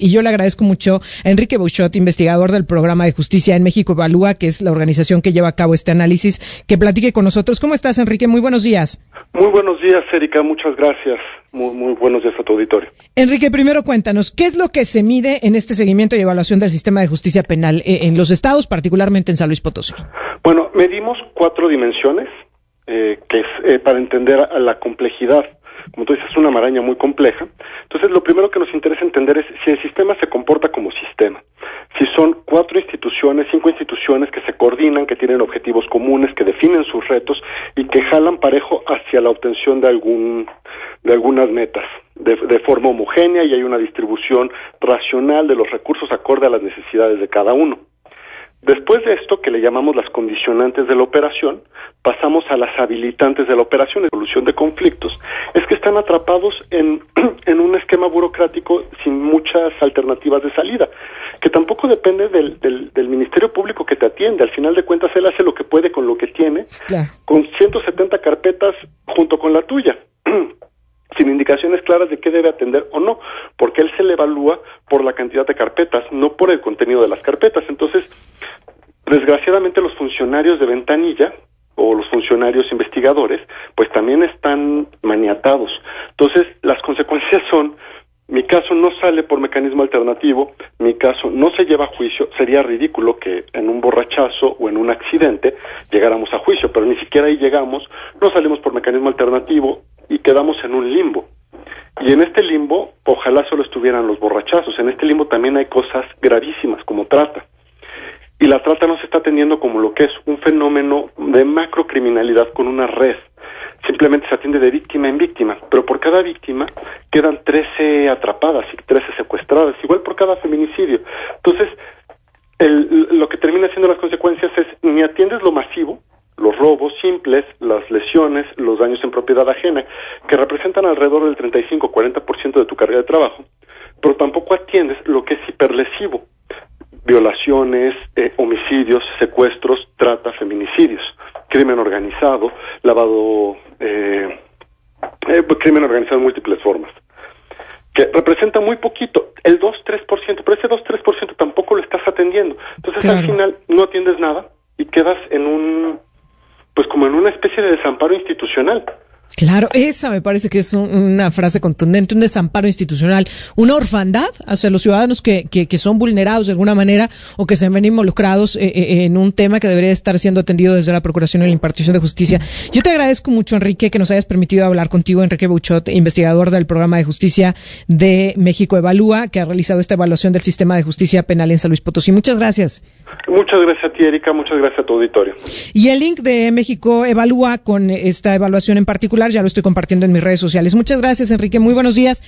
y yo le agradezco mucho a Enrique Bouchot, investigador del programa de justicia en México Evalúa, que es la organización que lleva a cabo este análisis, que platique con nosotros. ¿Cómo estás, Enrique? Muy buenos días. Muy buenos días, Erika. Muchas gracias. Muy, muy buenos días a tu auditorio. Enrique, primero cuéntanos, ¿qué es lo que se mide en este seguimiento y evaluación del sistema de justicia penal eh, en los estados, particularmente en San Luis Potosí? Bueno, medimos cuatro dimensiones, eh, que es eh, para entender la complejidad como tú dices, es una maraña muy compleja. Entonces, lo primero que nos interesa entender es si el sistema se comporta como sistema. Si son cuatro instituciones, cinco instituciones que se coordinan, que tienen objetivos comunes, que definen sus retos y que jalan parejo hacia la obtención de algún de algunas metas de, de forma homogénea y hay una distribución racional de los recursos acorde a las necesidades de cada uno. Después de esto, que le llamamos las condicionantes de la operación, pasamos a las habilitantes de la operación, solución de conflictos. Es que están atrapados en, en un esquema burocrático sin muchas alternativas de salida, que tampoco depende del, del, del, Ministerio Público que te atiende. Al final de cuentas, él hace lo que puede con lo que tiene, con 170 carpetas junto con la tuya. sin indicaciones claras de qué debe atender o no, porque él se le evalúa por la cantidad de carpetas, no por el contenido de las carpetas. Entonces, desgraciadamente los funcionarios de ventanilla o los funcionarios investigadores, pues también están maniatados. Entonces, las consecuencias son, mi caso no sale por mecanismo alternativo, mi caso no se lleva a juicio, sería ridículo que en un borrachazo o en un accidente llegáramos a juicio, pero ni siquiera ahí llegamos, no salimos por mecanismo alternativo y quedamos en un limbo. Y en este limbo, ojalá solo estuvieran los borrachazos, en este limbo también hay cosas gravísimas como trata y la trata no se está atendiendo como lo que es un fenómeno de macrocriminalidad con una red. Simplemente se atiende de víctima en víctima, pero por cada víctima quedan 13 atrapadas y 13 secuestradas, igual por cada feminicidio. Entonces, el, lo que termina siendo las consecuencias es ni atiendes lo masivo, los robos simples, las lesiones, los daños en propiedad ajena, que representan alrededor del 35-40% de tu carga de trabajo, pero tampoco atiendes lo que es hiperlesivo, violaciones, eh, homicidios, secuestros, trata, feminicidios, crimen organizado, lavado, eh, eh, crimen organizado en múltiples formas, que representa muy poquito, el 2-3%, pero ese 2-3% tampoco lo estás atendiendo. Entonces al final no atiendes nada y quedas en un, pues como en una especie de desamparo institucional. Claro, esa me parece que es una frase contundente, un desamparo institucional, una orfandad hacia los ciudadanos que, que, son vulnerados de alguna manera o que se ven involucrados eh, eh, en un tema que debería estar siendo atendido desde la Procuración y la impartición de justicia. Yo te agradezco mucho, Enrique, que nos hayas permitido hablar contigo, Enrique Buchot, investigador del programa de justicia de México Evalúa, que ha realizado esta evaluación del sistema de justicia penal en San Luis Potosí. Muchas gracias. Muchas gracias a ti, Erika. Muchas gracias a tu auditorio. Y el link de México Evalúa con esta evaluación en particular ya lo estoy compartiendo en mis redes sociales. Muchas gracias, Enrique. Muy buenos días.